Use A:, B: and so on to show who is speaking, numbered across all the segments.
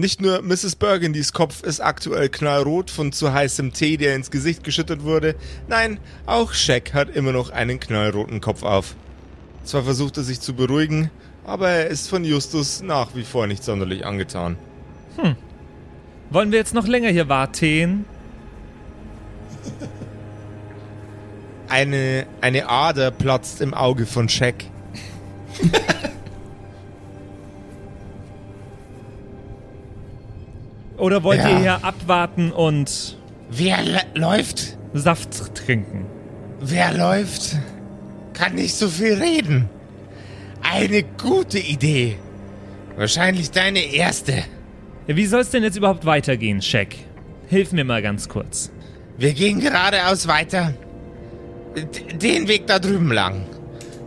A: Nicht nur Mrs. Burgundys Kopf ist aktuell knallrot von zu heißem Tee, der ins Gesicht geschüttet wurde. Nein, auch Shaq hat immer noch einen knallroten Kopf auf. Zwar versucht er sich zu beruhigen, aber er ist von Justus nach wie vor nicht sonderlich angetan.
B: Wollen wir jetzt noch länger hier warten?
A: Eine, eine Ader platzt im Auge von Shaq.
B: Oder wollt
A: Ja.
B: ihr hier abwarten und
A: Wer läuft?
B: Saft trinken?
A: Wer läuft? Kann nicht so viel reden. Eine gute Idee. Wahrscheinlich deine erste.
B: Wie soll es denn jetzt überhaupt weitergehen, Shaq? Hilf mir mal ganz kurz.
A: Wir gehen geradeaus weiter. D den Weg da drüben lang.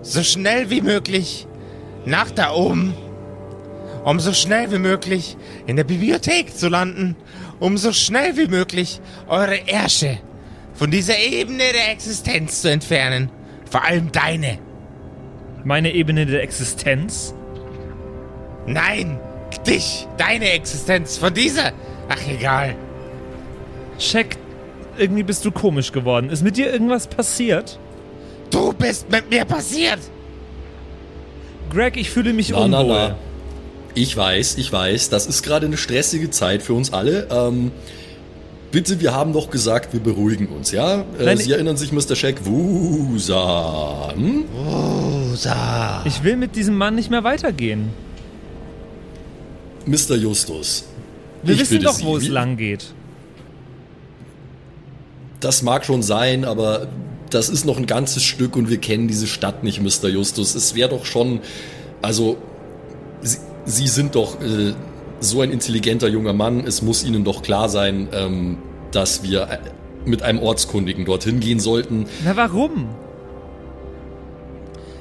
A: So schnell wie möglich. Nach da oben. Um so schnell wie möglich in der Bibliothek zu landen. Um so schnell wie möglich eure Ärsche von dieser Ebene der Existenz zu entfernen. Vor allem deine.
B: Meine Ebene der Existenz?
A: Nein, dich, deine Existenz von dieser. Ach egal.
B: Shaq, irgendwie bist du komisch geworden. Ist mit dir irgendwas passiert?
A: Du bist mit mir passiert.
B: Greg, ich fühle mich
C: Na,
B: unwohl.
C: na, na. Ich weiß, ich weiß, das ist gerade eine stressige Zeit für uns alle. Ähm, bitte, wir haben doch gesagt, wir beruhigen uns, ja? Äh,
B: Nein,
C: Sie erinnern sich, Mr. Shack Wusa. Hm?
A: Rosa.
B: Ich will mit diesem Mann nicht mehr weitergehen.
C: Mr. Justus.
B: Wir
C: ich
B: wissen doch,
C: Sie,
B: wo es lang geht.
C: Das mag schon sein, aber das ist noch ein ganzes Stück und wir kennen diese Stadt nicht, Mr. Justus. Es wäre doch schon, also, Sie, sind doch äh, so ein intelligenter junger Mann. Es muss Ihnen doch klar sein, ähm, dass wir äh, mit einem Ortskundigen dorthin gehen sollten.
B: Na, warum?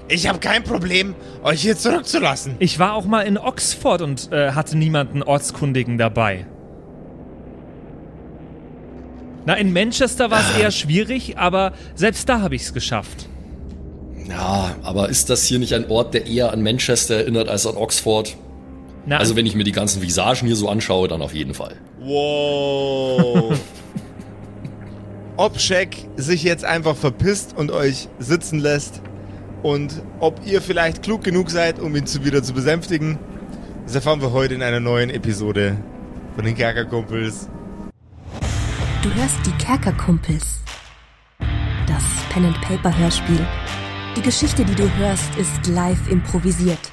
A: Ich habe kein Problem, euch hier zurückzulassen.
B: Ich war auch mal in Oxford und äh, hatte niemanden Ortskundigen dabei. Na, in Manchester war es eher schwierig, aber selbst da habe ich es geschafft.
C: Ja, aber ist das hier nicht ein Ort, der eher an Manchester erinnert als an Oxford?
B: Na,
C: Also wenn ich mir die ganzen Visagen hier so anschaue, dann auf jeden Fall.
A: Wow. ob Shaq sich jetzt einfach verpisst und euch sitzen lässt und ob ihr vielleicht klug genug seid, um ihn zu wieder zu besänftigen, das erfahren wir heute in einer neuen Episode von den Kerkerkumpels.
D: Du hörst die Kerkerkumpels. Das Pen-and-Paper-Hörspiel. Die Geschichte, die du hörst, ist live improvisiert.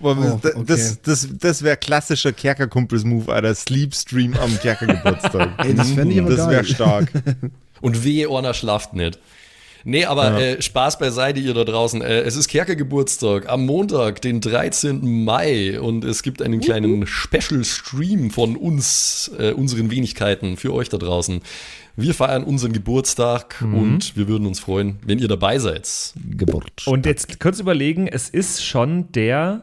A: Boah,
E: Oh,
A: das
E: okay.
A: das, das, das wäre klassischer Kerkerkumpels-Move, Alter. Sleep-Stream am Kerkergeburtstag.
E: Ey, das fänd ich aber
A: Das wäre stark.
C: Und wehe, Orna schlaft nicht. Nee, aber äh, Spaß beiseite, ihr da draußen. Äh, es ist Kerkergeburtstag am Montag, den 13. Mai. Und es gibt einen kleinen Special-Stream von uns, äh, unseren Wenigkeiten, für euch da draußen. Wir feiern unseren Geburtstag und wir würden uns freuen, wenn ihr dabei seid.
E: Geburt.
B: Und jetzt kurz überlegen, es ist schon der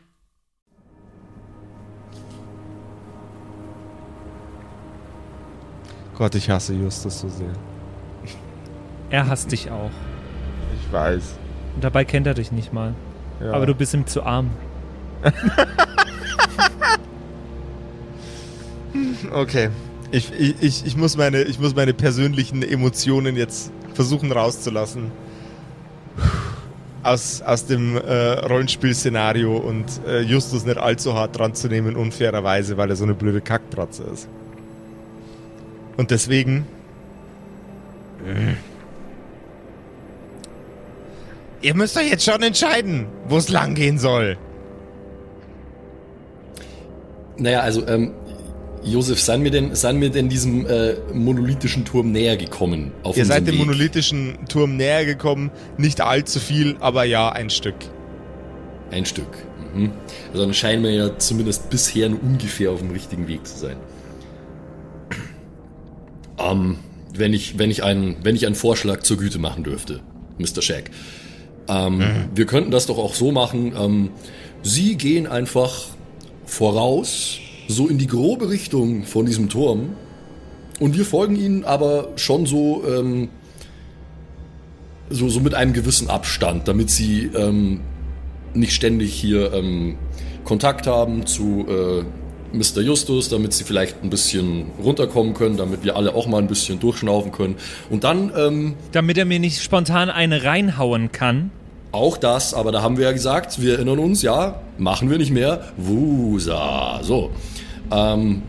A: Gott, ich hasse Justus so sehr.
B: Er hasst dich auch.
A: Ich weiß.
B: Und dabei kennt er dich nicht mal.
A: Ja.
B: Aber du bist ihm zu arm.
A: Okay. Ich, ich, ich, ich, muss meine, ich muss meine persönlichen Emotionen jetzt versuchen rauszulassen. Aus, aus dem äh, Rollenspielszenario und äh, Justus nicht allzu hart dran zu nehmen, unfairerweise, weil er so eine blöde Kackpratze ist. Und deswegen. Ihr müsst euch jetzt schon entscheiden, wo es lang gehen soll.
C: Naja, also, ähm, Josef, seien wir denn, seien wir denn diesem äh, monolithischen Turm näher gekommen?
A: Ihr seid dem
C: Weg?
A: monolithischen Turm näher gekommen. Nicht allzu viel, aber ja, ein Stück.
C: Ein Stück. Mhm. Also dann scheinen wir ja zumindest bisher nur ungefähr auf dem richtigen Weg zu sein. Ähm, wenn ich, wenn ich einen, wenn ich einen Vorschlag zur Güte machen dürfte, Mr. Shaq. Ähm, Wir könnten das doch auch so machen. Ähm, Sie gehen einfach voraus, so in die grobe Richtung von diesem Turm. Und wir folgen Ihnen aber schon so, ähm, so, so mit einem gewissen Abstand, damit Sie ähm, nicht ständig hier ähm, Kontakt haben zu äh, Mr. Justus, damit sie vielleicht ein bisschen runterkommen können, damit wir alle auch mal ein bisschen durchschnaufen können. Und dann ähm,
B: Damit er mir nicht spontan eine reinhauen kann.
C: auch das, aber da haben wir ja gesagt, wir erinnern uns, ja, machen wir nicht mehr. Wusa. So. Ähm,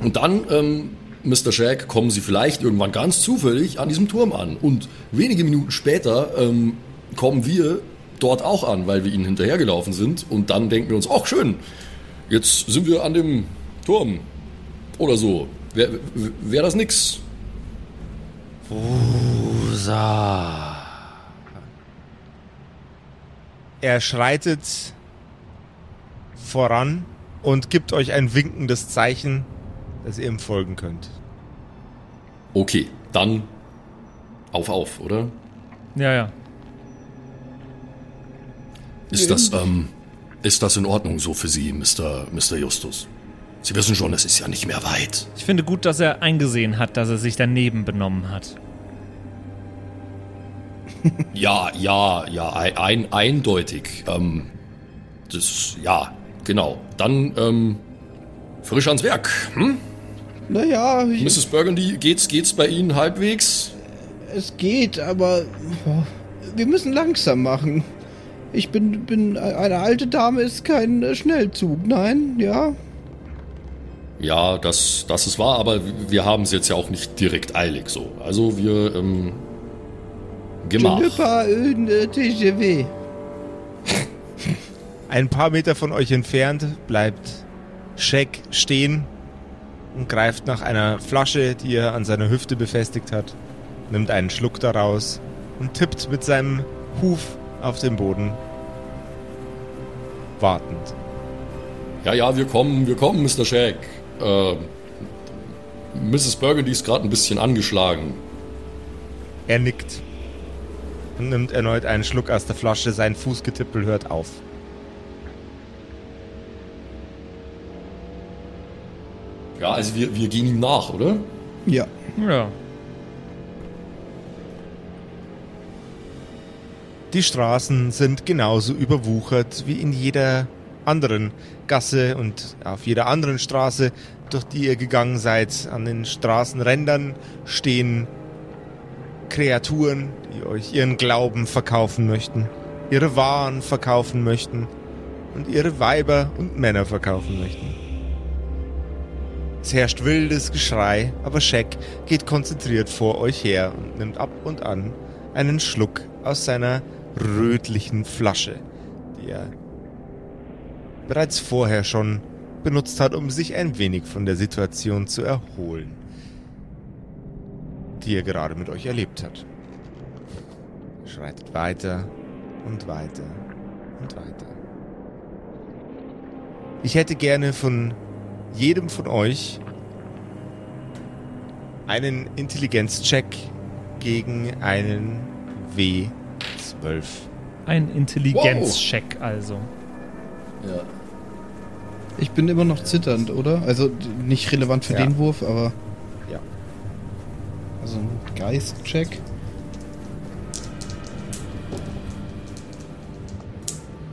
C: und dann, ähm, Mr. Shaq, kommen sie vielleicht irgendwann ganz zufällig an diesem Turm an. Und wenige Minuten später ähm, kommen wir dort auch an, weil wir ihnen hinterhergelaufen sind. Und dann denken wir uns, ach schön, jetzt sind wir an dem Turm. Oder so. Wäre wär das nix?
A: Er schreitet voran und gibt euch ein winkendes Zeichen, dass ihr ihm folgen könnt.
C: Okay, dann auf, auf, oder?
B: Ja, ja.
C: Ist das, ähm, ist das in Ordnung so für Sie, Mr. Mr. Justus? Sie wissen schon, es ist ja nicht mehr weit.
B: Ich finde gut, dass er eingesehen hat, dass er sich daneben benommen hat.
C: Ja, ja, ja, ein, ein, eindeutig. Ähm, das, ja, genau. Dann, ähm, frisch ans Werk. Hm?
E: Naja, ich,
C: Mrs. Burgundy, geht's, geht's bei Ihnen halbwegs?
E: es geht, aber wir müssen langsam machen. Ich bin, bin eine alte Dame ist kein Schnellzug, nein, ja.
C: Ja, das, das ist wahr, aber wir haben es jetzt ja auch nicht direkt eilig so. Also wir, ähm,
E: Je
C: Gemach.
E: pas un äh.
A: Ein paar Meter von euch entfernt bleibt Shaq stehen und greift nach einer Flasche, die er an seiner Hüfte befestigt hat, nimmt einen Schluck daraus und tippt mit seinem Huf auf den Boden. Wartend.
C: Ja, ja, wir kommen, wir kommen, Mr. Shaq. Äh, Mrs. Burgundy ist gerade ein bisschen angeschlagen.
A: Er nickt und nimmt erneut einen Schluck aus der Flasche. Sein Fußgetippel hört auf.
C: Ja, also wir, wir gehen ihm nach, oder?
E: Ja.
B: Ja.
A: Die Straßen sind genauso überwuchert wie in jeder anderen Gasse und auf jeder anderen Straße, durch die ihr gegangen seid. An den Straßenrändern stehen Kreaturen, die euch ihren Glauben verkaufen möchten, ihre Waren verkaufen möchten und ihre Weiber und Männer verkaufen möchten. Es herrscht wildes Geschrei, aber Shaq geht konzentriert vor euch her und nimmt ab und an einen Schluck aus seiner rötlichen Flasche, die er bereits vorher schon benutzt hat, um sich ein wenig von der Situation zu erholen, die er gerade mit euch erlebt hat. Schreitet weiter und weiter und weiter. Ich hätte gerne von jedem von euch einen Intelligenzcheck gegen einen W12.
B: Ein Intelligenzcheck also.
C: Ja.
E: Ich bin immer noch zitternd, oder? Also nicht relevant für
A: Ja.
E: den Wurf, aber.
A: Ja.
E: Also ein Geist-Check.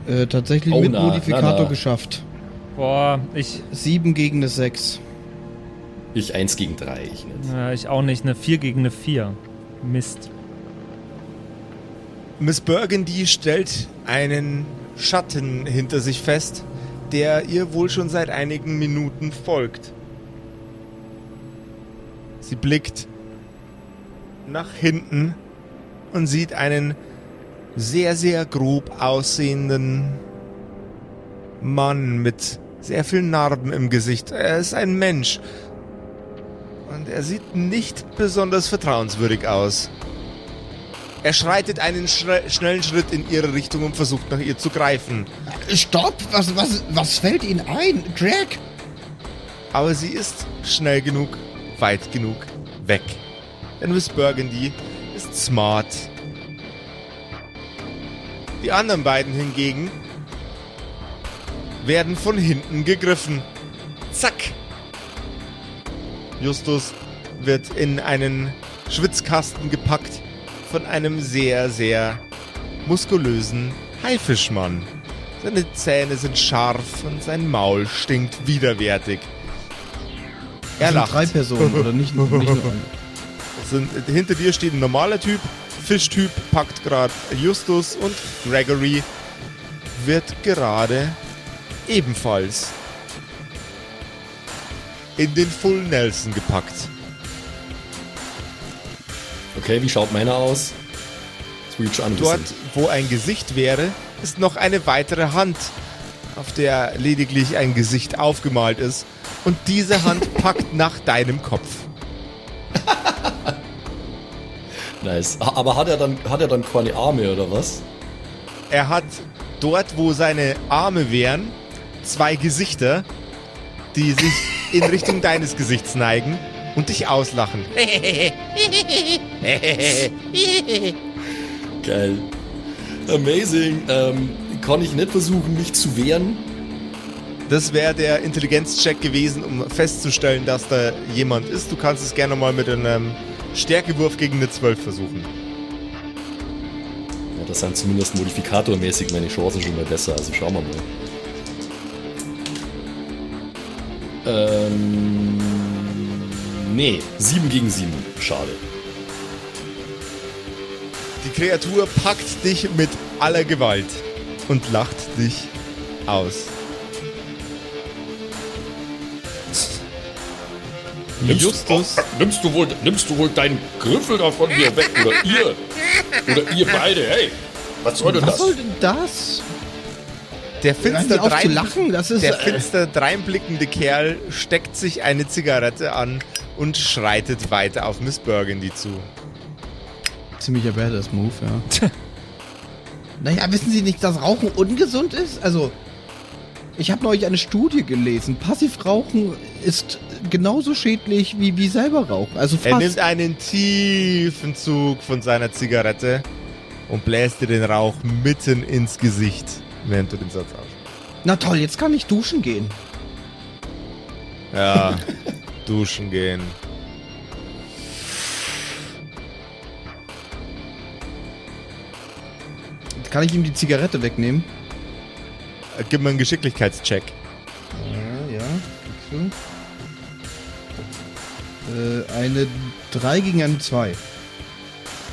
E: Äh, tatsächlich
C: Oh,
E: mit
C: na,
E: Modifikator
C: na, na.
E: geschafft.
B: Boah, ich,
E: 7 gegen eine 6.
C: Ich 1 gegen 3, ich nicht.
B: äh, ich auch nicht. Eine 4 gegen eine 4. Mist.
A: Miss Burgundy stellt einen Schatten hinter sich fest, der ihr wohl schon seit einigen Minuten folgt. Sie blickt nach hinten und sieht einen sehr, sehr grob aussehenden Mann mit sehr vielen Narben im Gesicht. Er ist ein Mensch. Und er sieht nicht besonders vertrauenswürdig aus. Er schreitet einen schre- schnellen Schritt in ihre Richtung und versucht nach ihr zu greifen.
E: Stopp! Was, was, was fällt Ihnen ein? Drag!
A: Aber sie ist schnell genug, weit genug weg. Denn Miss Burgundy ist smart. Die anderen beiden hingegen werden von hinten gegriffen. Zack! Justus wird in einen Schwitzkasten gepackt von einem sehr, sehr muskulösen Haifischmann. Seine Zähne sind scharf und sein Maul stinkt widerwärtig. Er lacht.
E: drei Personen, oder nicht, nicht nur
A: Sind, hinter dir steht ein normaler Typ, Fischtyp packt gerade Justus und Gregory wird gerade ebenfalls in den Full Nelson gepackt.
C: Okay, wie schaut meiner aus? Switch an.
A: Dort, wo ein Gesicht wäre, ist noch eine weitere Hand, auf der lediglich ein Gesicht aufgemalt ist. Und diese Hand packt nach deinem Kopf.
C: Nice. Aber hat er dann, hat er dann keine Arme oder was?
A: Er hat dort, wo seine Arme wären, zwei Gesichter, die sich in Richtung deines Gesichts neigen und dich auslachen.
C: Geil. Amazing. Ähm, kann ich nicht versuchen, mich zu wehren?
A: Das wäre der Intelligenzcheck gewesen, um festzustellen, dass da jemand ist. Du kannst es gerne mal mit einem Stärkewurf gegen eine 12 versuchen.
C: Ja, das sind zumindest modifikatormäßig meine Chancen schon mal besser. Also schauen wir mal. Ähm. Nee, 7 gegen 7. Schade.
A: Die Kreatur packt dich mit aller Gewalt und lacht dich aus. Justus,
C: nimmst, du wohl, nimmst du wohl deinen Griffel da von mir weg? Oder ihr? Oder ihr beide? Hey, was soll denn
E: Was soll denn das?
A: der finster, drein,
E: lachen, das ist...
A: der
E: äh,
A: finster dreinblickende Kerl steckt sich eine Zigarette an und schreitet weiter auf Miss Burgundy zu.
E: Ziemlicher Badass-Move, ja. naja, wissen Sie nicht, dass Rauchen ungesund ist? Also, ich habe neulich eine Studie gelesen. Passivrauchen ist genauso schädlich wie, wie selber Rauchen. Also
A: Er
E: fast.
A: nimmt einen tiefen Zug von seiner Zigarette und bläst dir den Rauch mitten ins Gesicht, während du den Satz aussprichst.
E: Na toll, jetzt kann ich duschen gehen.
A: Ja, duschen gehen.
E: Kann ich ihm die Zigarette wegnehmen?
A: Äh, Gib mir einen Geschicklichkeitscheck.
E: Ja, ja. du. Äh, eine 3 gegen eine 2.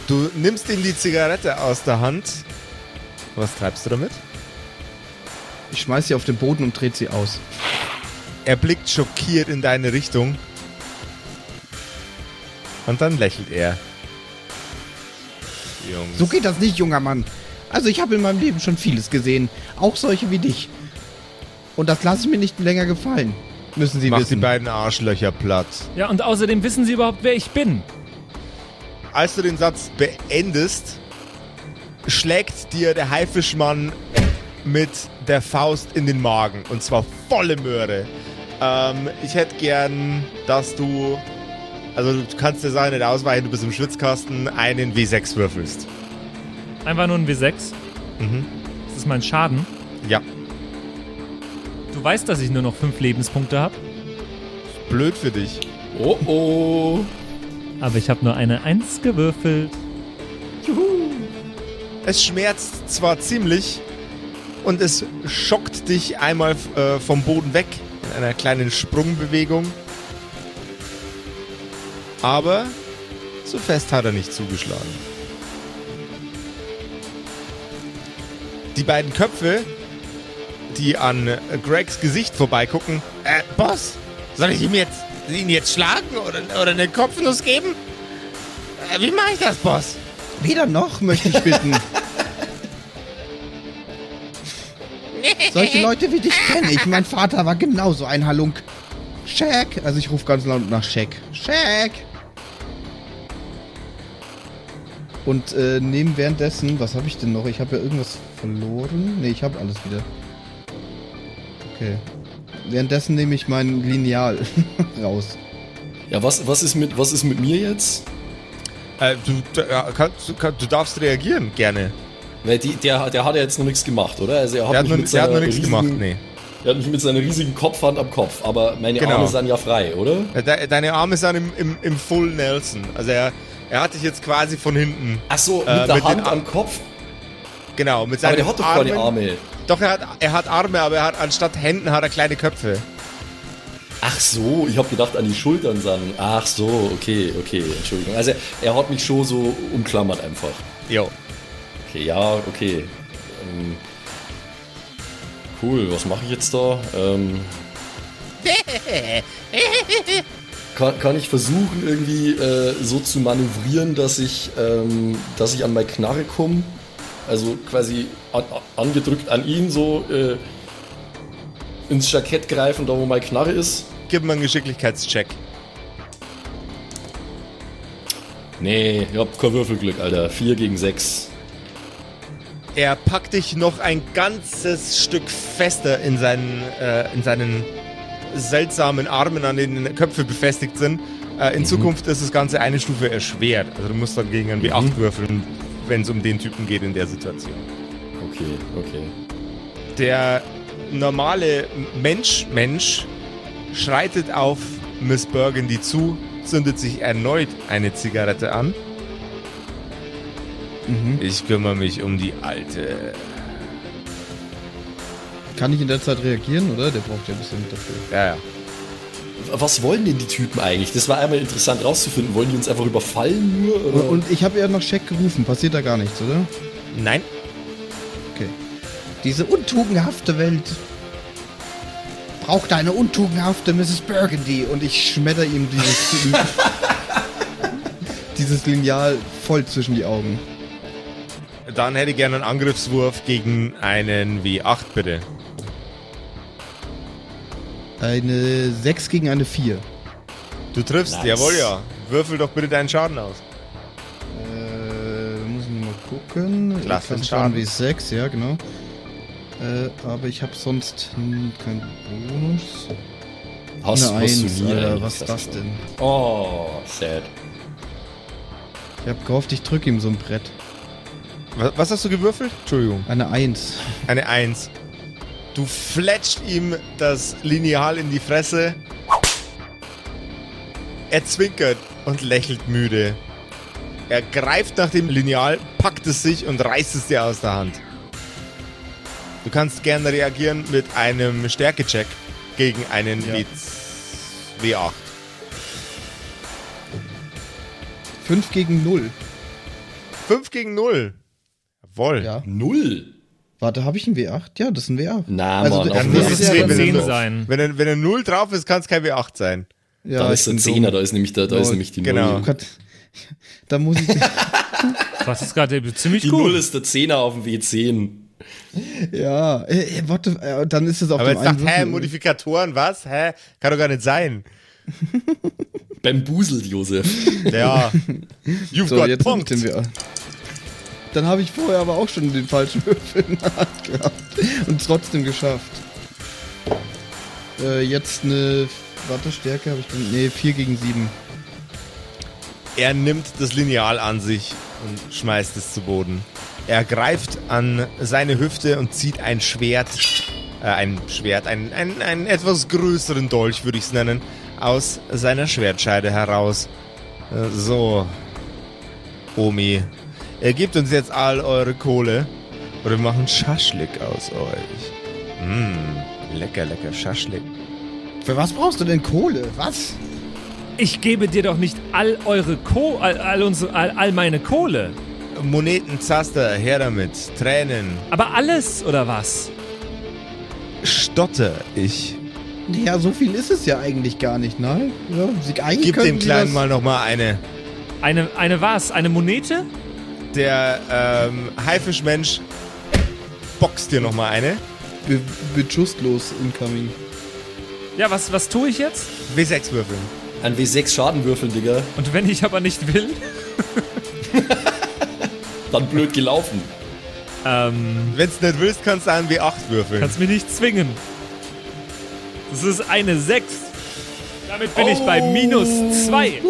A: Du nimmst ihm die Zigarette aus der Hand. Was treibst du damit?
E: Ich schmeiß sie auf den Boden und dreht sie aus.
A: Er blickt schockiert in deine Richtung. Und dann lächelt er. Jungs.
E: So geht das nicht, junger Mann. Also ich habe in meinem Leben schon vieles gesehen. Auch solche wie dich. Und das lasse ich mir nicht länger gefallen. Müssen Sie
A: Mach die
E: wissen.
A: beiden Arschlöcher platt.
B: Ja, und außerdem wissen sie überhaupt, wer ich bin.
A: Als du den Satz beendest, schlägt dir der Haifischmann mit der Faust in den Magen. Und zwar volle Möhre. Ähm, ich hätte gern, dass du. Also, du kannst dir sagen, nicht ausweichen, du bist im Schwitzkasten, einen W6 würfelst.
B: Einfach nur ein W6.
A: Mhm.
B: Das ist mein Schaden.
A: Ja.
B: Du weißt, dass ich nur noch fünf Lebenspunkte habe,
A: Blöd für dich.
C: Oh oh.
B: aber ich habe nur eine Eins gewürfelt.
A: Es schmerzt zwar ziemlich und es schockt dich einmal äh, vom Boden weg einer kleinen Sprungbewegung. Aber so fest hat er nicht zugeschlagen. Die beiden Köpfe, die an Gregs Gesicht vorbeigucken. Äh, Boss, soll ich ihm jetzt, ihn jetzt schlagen oder, oder eine Kopfnuss geben? Äh, wie mache ich das, Boss?
E: Weder noch, möchte ich bitten. Solche Leute wie dich kenne ich. Mein Vater war genauso ein Halunk. Shaq. Also ich rufe ganz laut nach Shaq. Shaq. Und äh, neben währenddessen, was habe ich denn noch? Ich habe ja irgendwas verloren. Ne, ich habe alles wieder. Okay. Währenddessen nehme ich mein Lineal raus.
C: Ja, was, was, ist mit, was ist mit mir jetzt?
A: Äh, du, ja, kannst, du, kann, du darfst reagieren, gerne.
C: Weil die, der, der hat ja jetzt noch nichts gemacht, oder? Also er hat,
A: Der hat, noch,
C: mit
A: der hat noch nichts gemacht, nee.
C: Er hat mich mit seiner riesigen Kopfhand am Kopf, aber meine
A: Genau.
C: Arme sind ja frei, oder?
A: Äh, De, deine Arme sind im, im, im Full Nelson. Also er, er hat dich jetzt quasi von hinten.
C: Ach so, mit
A: Äh,
C: der
A: mit
C: Hand am Kopf?
A: Genau, mit
C: Aber
A: seinen
C: der hat doch
A: Armen.
C: keine Arme.
A: Doch, er hat, er hat Arme, aber er hat anstatt Händen hat er kleine Köpfe.
C: Ach so, ich habe gedacht an die Schultern sind. Ach so, okay, okay, Entschuldigung. Also er hat mich schon so umklammert einfach.
A: Jo.
C: Okay, ja, okay. Ähm, cool, was mache ich jetzt da? Ähm, kann, kann ich versuchen, irgendwie äh, so zu manövrieren, dass ich, ähm, dass ich an meine Knarre komme? Also quasi an, an- angedrückt an ihn so äh, ins Jackett greifen, da wo meine Knarre ist.
A: Gib mir einen Geschicklichkeitscheck.
C: Nee, ich hab kein Würfelglück, Alter. 4 gegen 6.
A: Er packt dich noch ein ganzes Stück fester in seinen, äh, in seinen seltsamen Armen, an denen Köpfe befestigt sind. Äh, in Zukunft ist das Ganze eine Stufe erschwert. Also du musst dann gegen einen W8 würfeln, wenn es um den Typen geht in der Situation.
C: Okay, okay.
A: Der normale Mensch, Mensch schreitet auf Miss Burgundy zu, zündet sich erneut eine Zigarette an. Ich kümmere mich um die alte.
E: Kann ich in der Zeit reagieren, oder? Der braucht ja ein bisschen dafür.
A: Ja, ja.
C: Was wollen denn die Typen eigentlich? Das war einmal interessant rauszufinden. Wollen die uns einfach überfallen nur?
E: Und,
C: Oder?
E: und ich habe ja nach Shaq gerufen. Passiert da gar nichts, oder?
A: Nein,
E: Okay. Diese untugendhafte Welt braucht eine untugendhafte Mrs. Burgundy und ich schmetter ihm dieses, dieses Lineal voll zwischen die Augen.
A: Dann hätte ich gerne einen Angriffswurf gegen einen W8, bitte.
E: Eine 6 gegen eine 4.
A: Du triffst,
C: Nice.
A: jawohl, ja. Würfel doch bitte deinen Schaden aus.
E: Äh, muss ich mal gucken.
A: Klasse,
E: Klasse
A: Schaden.
E: Schaden wie 6, ja, genau. Äh, aber ich habe sonst hm, keinen Bonus.
C: Hast,
E: eine
C: hast du
E: 1,
C: nie
E: Alter,
C: eigentlich,
E: was ist das denn?
C: Oh, sad.
E: Ich habe gehofft, ich drücke ihm so ein Brett.
A: Was, hast du gewürfelt? Entschuldigung.
E: Eine 1.
A: Eine Eins. Du fletscht ihm das Lineal in die Fresse. Er zwinkert und lächelt müde. Er greift nach dem Lineal, packt es sich und reißt es dir aus der Hand. Du kannst gerne reagieren mit einem Stärkecheck gegen einen
E: Ja.
A: W- W8.
E: 5 gegen 0.
A: 5 gegen 0. Jawohl.
E: Ja.
C: Null.
E: Warte, habe ich ein W8? Ja, das ist ein W8.
C: Na,
E: Also,
C: Mann,
E: dann
C: auf
A: muss es
C: ist
A: ja
C: es
A: dann-
B: W10
C: drauf.
B: sein.
A: Wenn er, wenn er 0 drauf ist, kann es kein W8 sein.
E: Ja,
C: Da ist der Zehner,
E: dumm.
C: da ist nämlich, der, da ist nämlich die
A: genau.
E: Oh
C: Null.
E: Gott. Da muss ich.
B: Das ist gerade ziemlich
C: Die
B: gut.
C: Null ist der Zehner auf dem W10.
E: ja, äh, äh, warte, äh, dann ist es auf
A: Aber
E: dem
A: jetzt sagt,
E: einen
A: hä. Modifikatoren, was? Hä? Kann doch gar nicht sein.
C: Beim Buselt, Josef.
A: Ja. You've
E: So,
A: got
E: jetzt Dann habe ich vorher aber auch schon den falschen Würfel in der Hand gehabt und trotzdem geschafft. Äh, jetzt eine. Warte, Stärke habe ich. Nee, 4 gegen 7.
A: Er nimmt das Lineal an sich und schmeißt es zu Boden. Er greift an seine Hüfte und zieht ein Schwert, äh, ein Schwert, einen, einen, einen etwas größeren Dolch, würde ich es nennen, aus seiner Schwertscheide heraus. Äh, so, Omi, er gibt uns jetzt all eure Kohle oder wir machen Schaschlik aus euch. Mmm, lecker, lecker Schaschlik.
E: Für was brauchst du denn Kohle? Was?
B: Ich gebe dir doch nicht all eure Ko all, all, unsere, all, all meine Kohle.
A: Moneten, Zaster, her damit. Tränen,
B: Aber alles oder was?
A: stotter ich.
E: Ja, so viel ist es ja eigentlich gar nicht, ne? Ja, sie, eigentlich
A: Gib dem Kleinen
E: das-
A: mal noch mal eine.
B: Eine, eine was? Eine Monete?
A: Der ähm, Haifischmensch boxt dir noch mal eine.
E: Be Beschusslos incoming.
B: Ja, was, was tue ich jetzt?
A: W6 würfeln.
C: Ein W6 Schadenwürfel, Digga.
B: Und wenn ich aber nicht will?
C: Dann blöd gelaufen.
B: Ähm,
A: Wenn du nicht willst, kannst du einen W8 würfeln.
B: kannst mich nicht zwingen. Das ist eine 6. Damit bin ich bei minus 2.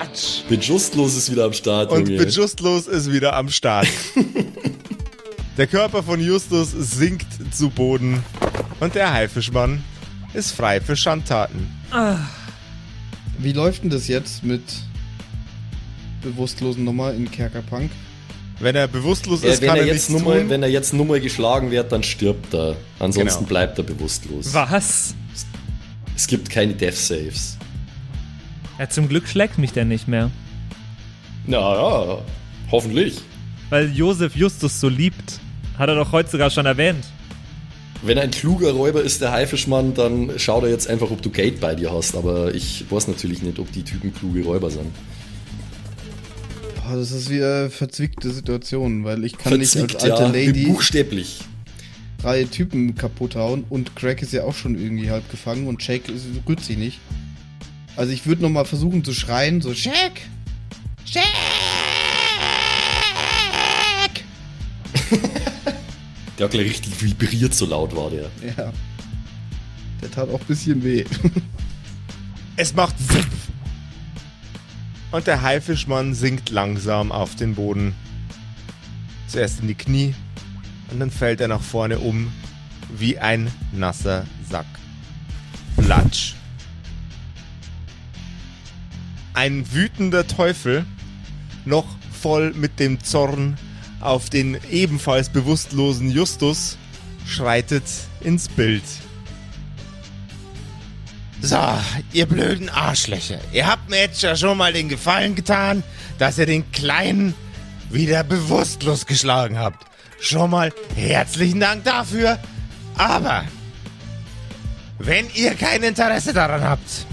A: Batsch!
C: Bejustlos ist wieder am Start,
A: Und
C: Junge.
A: Bejustlos ist wieder am Start. der Körper von Justus sinkt zu Boden. Und der Haifischmann ist frei für Schandtaten.
E: Wie läuft denn das jetzt mit bewusstlosen Nummer in Kerkerpunk?
A: Wenn er bewusstlos ist,
C: wenn,
A: kann
C: er
A: er
C: jetzt mal,
A: tun.
C: wenn er jetzt nur mal geschlagen wird, dann stirbt er. Ansonsten
A: Genau.
C: bleibt er bewusstlos.
B: Was?
C: Es gibt keine Death Saves.
B: Ja, zum Glück schlägt mich der nicht mehr.
C: Na ja, hoffentlich.
B: Weil Josef Justus so liebt. Hat er doch heute sogar schon erwähnt.
C: Wenn ein kluger Räuber ist, der Haifischmann, dann schau er jetzt einfach, ob du Geld bei dir hast. Aber ich weiß natürlich nicht, ob die Typen kluge Räuber sind.
E: Boah, das ist wieder eine verzwickte Situation, weil ich kann nicht
C: Verzwickt,
E: als alte
C: ja,
E: Lady
C: buchstäblich.
E: drei Typen kaputt hauen und Craig ist ja auch schon irgendwie halb gefangen und ist- rührt sich nicht. Also ich würde nochmal versuchen zu schreien, so Shake! Shake!
C: Der hat gleich richtig vibriert, so laut war der.
E: Ja. Der tat auch ein bisschen weh.
A: Es macht Wupp. Und der Haifischmann sinkt langsam auf den Boden. Zuerst in die Knie und dann fällt er nach vorne um wie ein nasser Sack. Platsch. Ein wütender Teufel, noch voll mit dem Zorn auf den ebenfalls bewusstlosen Justus, schreitet ins Bild. So, ihr blöden Arschlöcher. Ihr habt mir jetzt ja schon mal den Gefallen getan, dass ihr den Kleinen wieder bewusstlos geschlagen habt. Schon mal herzlichen Dank dafür. Aber wenn ihr kein Interesse daran habt,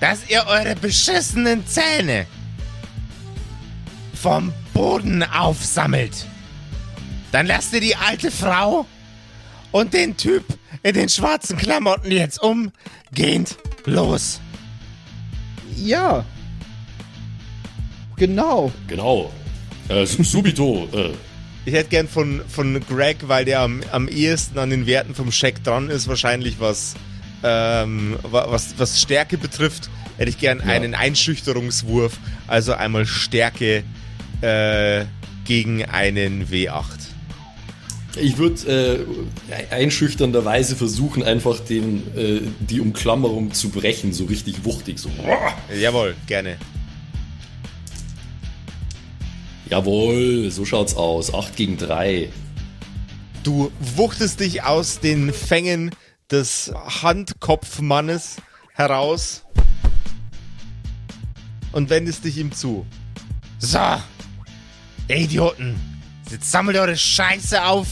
A: dass ihr eure beschissenen Zähne vom Boden aufsammelt, dann lasst ihr die alte Frau und den Typ in den schwarzen Klamotten jetzt umgehend los.
E: ja. Genau.
C: Genau. Äh, su- subito. äh,
A: Ich hätte gern von, von Greg, weil der am, am ehesten an den Werten vom Scheck dran ist, wahrscheinlich was, ähm, wa- was, was Stärke betrifft, hätte ich gern einen Einschüchterungswurf, also einmal Stärke äh, gegen einen W8.
C: Ich würde äh, einschüchternderweise versuchen, einfach den, äh, die Umklammerung zu brechen, so richtig wuchtig. So.
A: Jawohl, gerne.
C: Jawohl, so schaut's aus. 8 gegen 3.
A: Du wuchtest dich aus den Fängen des Handkopfmannes heraus und wendest dich ihm zu. So, Ihr Idioten, jetzt sammelt eure Scheiße auf.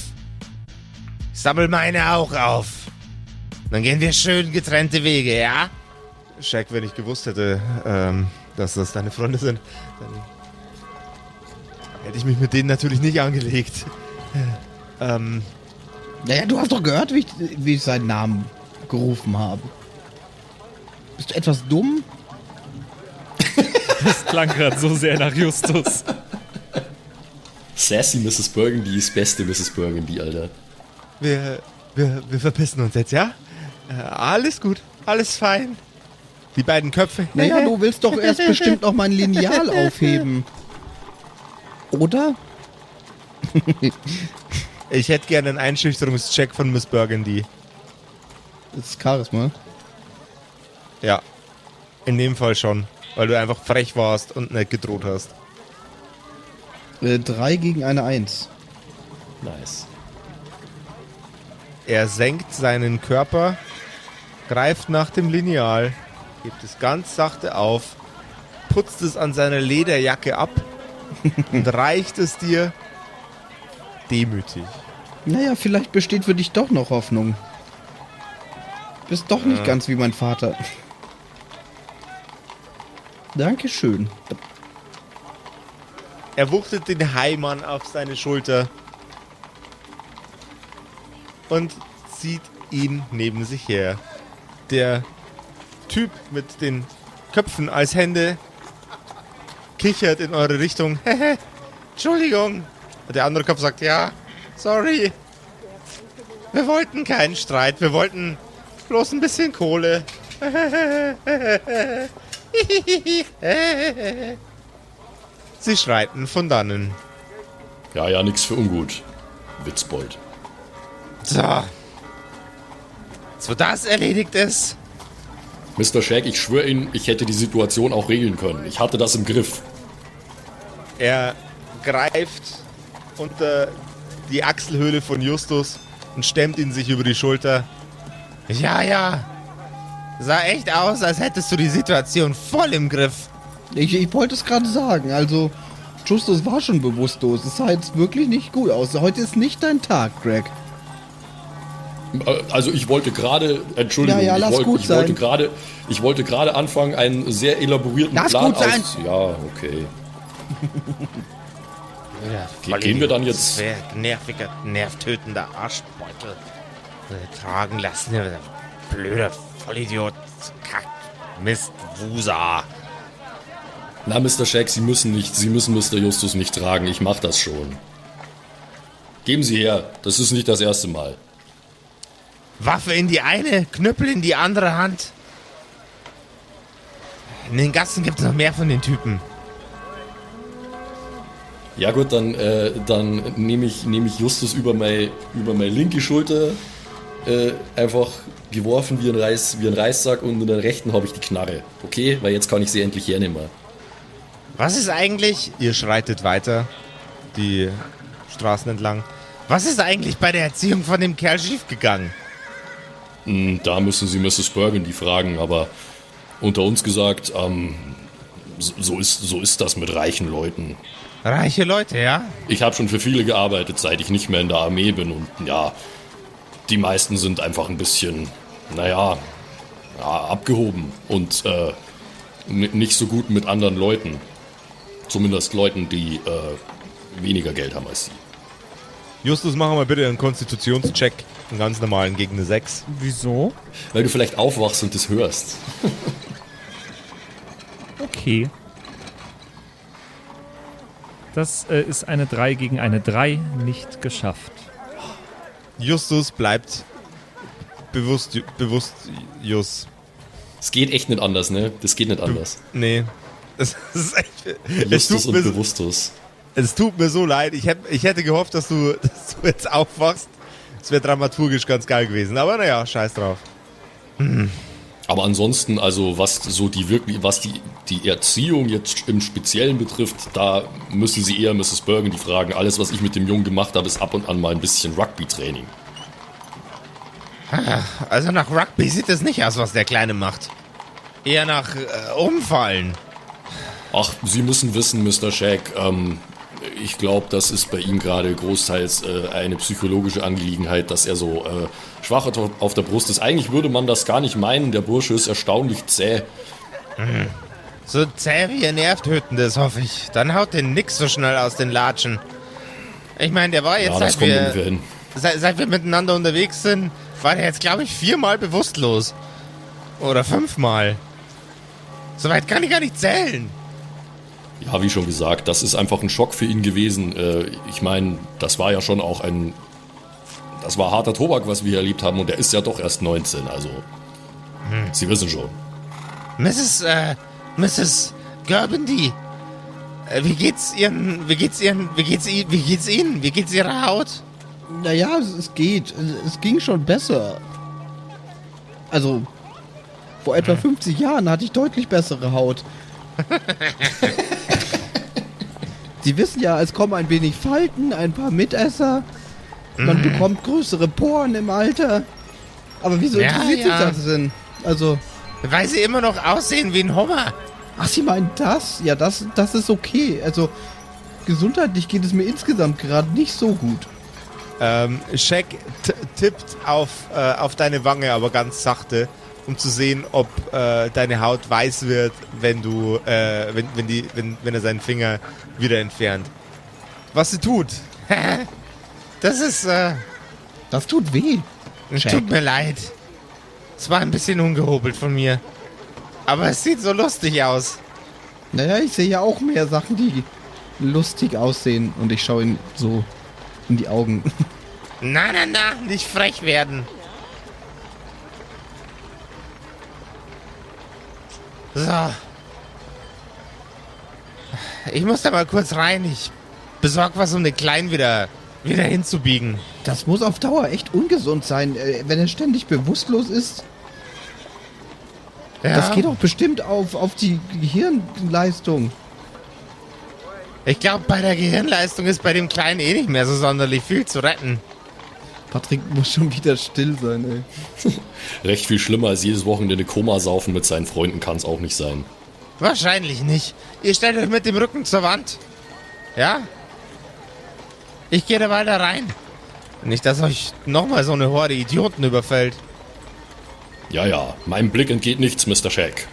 A: Ich sammel meine auch auf. Dann gehen wir schön getrennte Wege, ja? Shaq, wenn ich gewusst hätte, ähm, dass das deine Freunde sind, dann hätte ich mich mit denen natürlich nicht angelegt. ähm,
E: Naja, du hast doch gehört, wie ich, wie ich seinen Namen gerufen habe. Bist du etwas dumm?
B: Das klang gerade so sehr nach Justus.
C: Sassy Mrs. Burgundy ist beste Mrs. Burgundy, Alter.
A: wir, wir, wir verpissen uns jetzt, ja? Äh, alles gut, alles fein. Die beiden Köpfe.
E: Naja, du willst doch erst bestimmt noch mein Lineal aufheben. Oder?
A: Ich hätte gerne einen Einschüchterungscheck von Miss Burgundy.
E: Das ist Charisma.
A: Ja. In dem Fall schon. Weil du einfach frech warst und nicht gedroht hast.
E: Äh, drei gegen eine Eins.
C: Nice.
A: Er senkt seinen Körper, greift nach dem Lineal, hebt es ganz sachte auf, putzt es an seiner Lederjacke ab und reicht es dir demütig.
E: Naja, vielleicht besteht für dich doch noch Hoffnung. Bist doch nicht ganz wie mein Vater. Dankeschön.
A: Er wuchtet den Heimann auf seine Schulter und zieht ihn neben sich her. Der Typ mit den Köpfen als Hände kichert in eure Richtung. Hehe, Entschuldigung. Und der andere Kopf sagt, ja, sorry. Wir wollten keinen Streit, wir wollten bloß ein bisschen Kohle. Sie schreiten von dannen.
C: Ja, ja, nix für ungut. Witzbold.
A: So. So das erledigt ist.
C: Mr. Shag, ich schwöre Ihnen, ich hätte die Situation auch regeln können. Ich hatte das im Griff.
A: Er greift unter die Achselhöhle von Justus und stemmt ihn sich über die Schulter. Ja, ja. Sah echt aus, als hättest du die Situation voll im Griff.
E: Ich, ich wollte es gerade sagen. Also, Justus war schon bewusstlos. Es sah jetzt wirklich nicht gut aus. Heute ist nicht dein Tag, Greg.
C: Äh, Also ich wollte gerade, Entschuldigung,
E: Ja, ja, lass
C: ich, wollte,
E: gut
C: ich wollte
E: sein.
C: gerade, ich wollte gerade anfangen, einen sehr elaborierten
E: Lass
C: Plan
E: gut sein.
C: aus. Ja, okay.
A: Ja,
C: Ge- gehen wir dann jetzt-
A: nerviger, nervtötender Arschbeutel äh, tragen lassen. Blöder Vollidiot. Kack. Mist. Wusa.
C: Na, Mr. Shag, Sie müssen nicht, Sie müssen Mr. Justus nicht tragen. Ich mach das schon. Geben Sie her. Das ist nicht das erste Mal.
A: Waffe in die eine, Knüppel in die andere Hand. In den Gassen gibt es noch mehr von den Typen.
C: Ja gut, dann, äh, dann nehme ich, nehm ich Justus über meine über meine linke Schulter äh, einfach geworfen wie ein, Reis, wie ein Reissack und in der rechten habe ich die Knarre. Okay? Weil jetzt kann ich sie endlich hernehmen.
A: Was ist eigentlich, ihr schreitet weiter, die Straßen entlang, was ist eigentlich bei der Erziehung von dem Kerl schiefgegangen?
C: Hm, Da müssen Sie Mrs. Burgundy fragen, aber unter uns gesagt, ähm, so, ist, so ist das mit reichen Leuten.
A: Reiche Leute, ja?
C: Ich habe schon für viele gearbeitet, seit ich nicht mehr in der Armee bin und ja, die meisten sind einfach ein bisschen, naja, ja, abgehoben und äh, nicht so gut mit anderen Leuten. Zumindest Leuten, die äh, weniger Geld haben als sie.
A: Justus, machen wir bitte einen Konstitutionscheck, einen ganz normalen gegen eine 6.
B: Wieso?
C: Weil du vielleicht aufwachst und das hörst.
B: Okay. Das äh, ist eine 3 gegen eine 3 nicht geschafft.
A: Justus bleibt bewusst, bewusst, Jus.
C: Es geht echt nicht anders, ne? Das geht nicht anders.
A: Nee. Es, ist echt,
C: Justus
A: tut
C: und
A: mir, so-
C: Bewusstus.
A: es tut mir so leid. Ich, hätt, ich hätte gehofft, dass du, dass du jetzt aufwachst. Es wäre dramaturgisch ganz geil gewesen. Aber naja, scheiß drauf.
C: Aber ansonsten, also was so die wirklich, was die, die Erziehung jetzt im Speziellen betrifft, da müssen Sie eher Mrs. Burgundy fragen. Alles, was ich mit dem Jungen gemacht habe, ist ab und an mal ein bisschen Rugby-Training.
A: Also nach Rugby sieht es nicht aus, was der Kleine macht. Eher nach äh, Umfallen.
C: Ach, Sie müssen wissen, Mr. Shag, ähm, Ich glaube, das ist bei ihm gerade großteils äh, eine psychologische Angelegenheit, dass er so äh, schwach auf der Brust ist. Eigentlich würde man das gar nicht meinen. Der Bursche ist erstaunlich zäh.
A: So zäh wie ihr Nervtötendes, hoffe ich. Dann haut den nix so schnell aus den Latschen. Ich meine, der war jetzt,
C: Ja, das
A: seit, wir, seit, seit wir miteinander unterwegs sind, war der jetzt, glaube ich, viermal bewusstlos. Oder fünfmal. Soweit kann ich gar nicht zählen.
C: Ja, wie schon gesagt, das ist einfach ein Schock für ihn gewesen. Äh, ich meine, das war ja schon auch ein. Das war harter Tobak, was wir hier erlebt haben, und er ist ja doch erst 19, also. Sie wissen schon.
A: Mrs. Äh, Mrs. Gerbendy. Äh, wie geht's Ihren, wie geht's Ihren, wie geht's, wie geht's Ihnen? Wie geht's Ihrer Haut?
E: Naja, es, es geht. Es, es ging schon besser. Also, vor etwa 50 Jahren hatte ich deutlich bessere Haut. Sie wissen ja, es kommen ein wenig Falten, ein paar Mitesser. Man bekommt größere Poren im Alter. Aber wieso
A: Ja,
E: interessiert
A: ja.
E: sich das denn? Also,
A: Weil Sie immer noch aussehen wie ein Hummer.
E: ach, Sie meinen das? Ja, das, das ist okay. Also, gesundheitlich geht es mir insgesamt gerade nicht so gut.
F: Ähm, Shaq tippt auf, äh, auf deine Wange, aber ganz sachte, um zu sehen, ob äh, deine Haut weiß wird, wenn du, äh, wenn, wenn, die, wenn, wenn er seinen Finger wieder entfernt. Was sie tut.
A: Das ist, äh,
E: Das tut weh. Jack.
A: tut mir leid. Es war ein bisschen ungehobelt von mir. Aber es sieht so lustig aus.
E: Naja, ich sehe ja auch mehr Sachen, die lustig aussehen und ich schaue ihn so in die Augen.
A: Na, na, na, nicht frech werden. So. Ich muss da mal kurz rein. Ich besorg was, um den Kleinen wieder, wieder hinzubiegen.
E: Das muss auf Dauer echt ungesund sein, äh, wenn er ständig bewusstlos ist.
A: Ja,
E: Das geht doch bestimmt auf, auf die Gehirnleistung.
A: Ich glaube, bei der Gehirnleistung ist bei dem Kleinen eh nicht mehr so sonderlich viel zu retten.
E: Patrick muss schon wieder still sein, ey.
C: Recht viel schlimmer als jedes Wochenende Koma saufen mit seinen Freunden kann es auch nicht sein.
A: Wahrscheinlich nicht. Ihr stellt euch mit dem Rücken zur Wand. Ja? Ich gehe da weiter rein. Nicht, dass euch nochmal so eine Horde Idioten überfällt.
C: Ja, ja, meinem Blick entgeht nichts, Mr. Shack.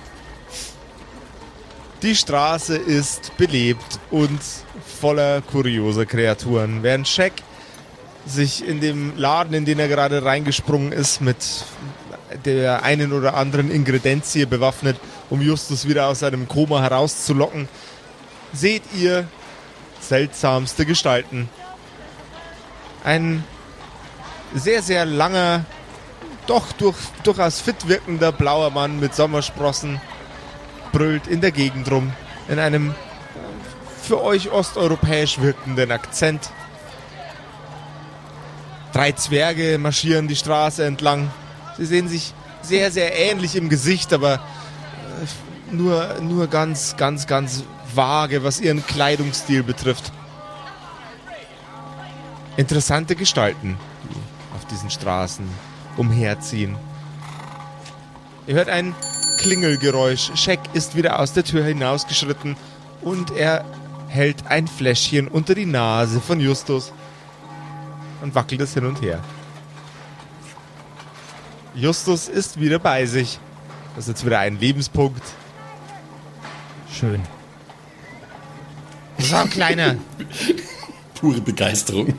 F: Die Straße ist belebt und voller kurioser Kreaturen, während Shaq sich in dem Laden, in den er gerade reingesprungen ist, mit der einen oder anderen Ingredienzie bewaffnet, um Justus wieder aus seinem Koma herauszulocken, seht ihr seltsamste Gestalten. Ein sehr, sehr langer, doch durch, durchaus fit wirkender blauer Mann mit Sommersprossen brüllt in der Gegend rum, in einem für euch osteuropäisch wirkenden Akzent. Drei Zwerge marschieren die Straße entlang. Sie sehen sich sehr, sehr ähnlich im Gesicht, aber äh, nur, nur ganz, ganz, ganz vage, was ihren Kleidungsstil betrifft. Interessante Gestalten, die auf diesen Straßen umherziehen. Ihr hört ein Klingelgeräusch. Scheck ist wieder aus der Tür hinausgeschritten und er hält ein Fläschchen unter die Nase von Justus und wackelt es hin und her. Justus ist wieder bei sich. Das ist jetzt wieder ein Lebenspunkt.
B: Schön.
A: So, Kleiner.
C: Pure Begeisterung.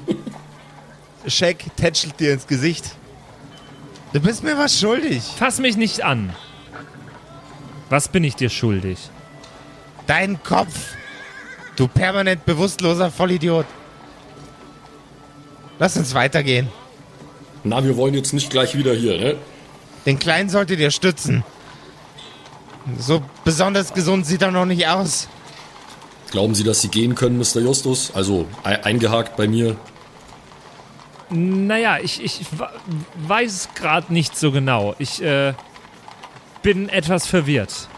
F: Scheck tätschelt dir ins Gesicht.
A: Du bist mir was schuldig.
B: Fass mich nicht an. Was bin ich dir schuldig?
A: Dein Kopf. Du permanent bewusstloser Vollidiot. Lass uns weitergehen.
C: Na, wir wollen jetzt nicht gleich wieder hier, ne?
A: Den Kleinen solltet ihr stützen. So besonders gesund sieht er noch nicht aus.
C: Glauben Sie, dass Sie gehen können, Mr. Justus? Also e- eingehakt bei mir.
B: Naja, ich, ich weiß gerade nicht so genau. Ich äh, bin etwas verwirrt.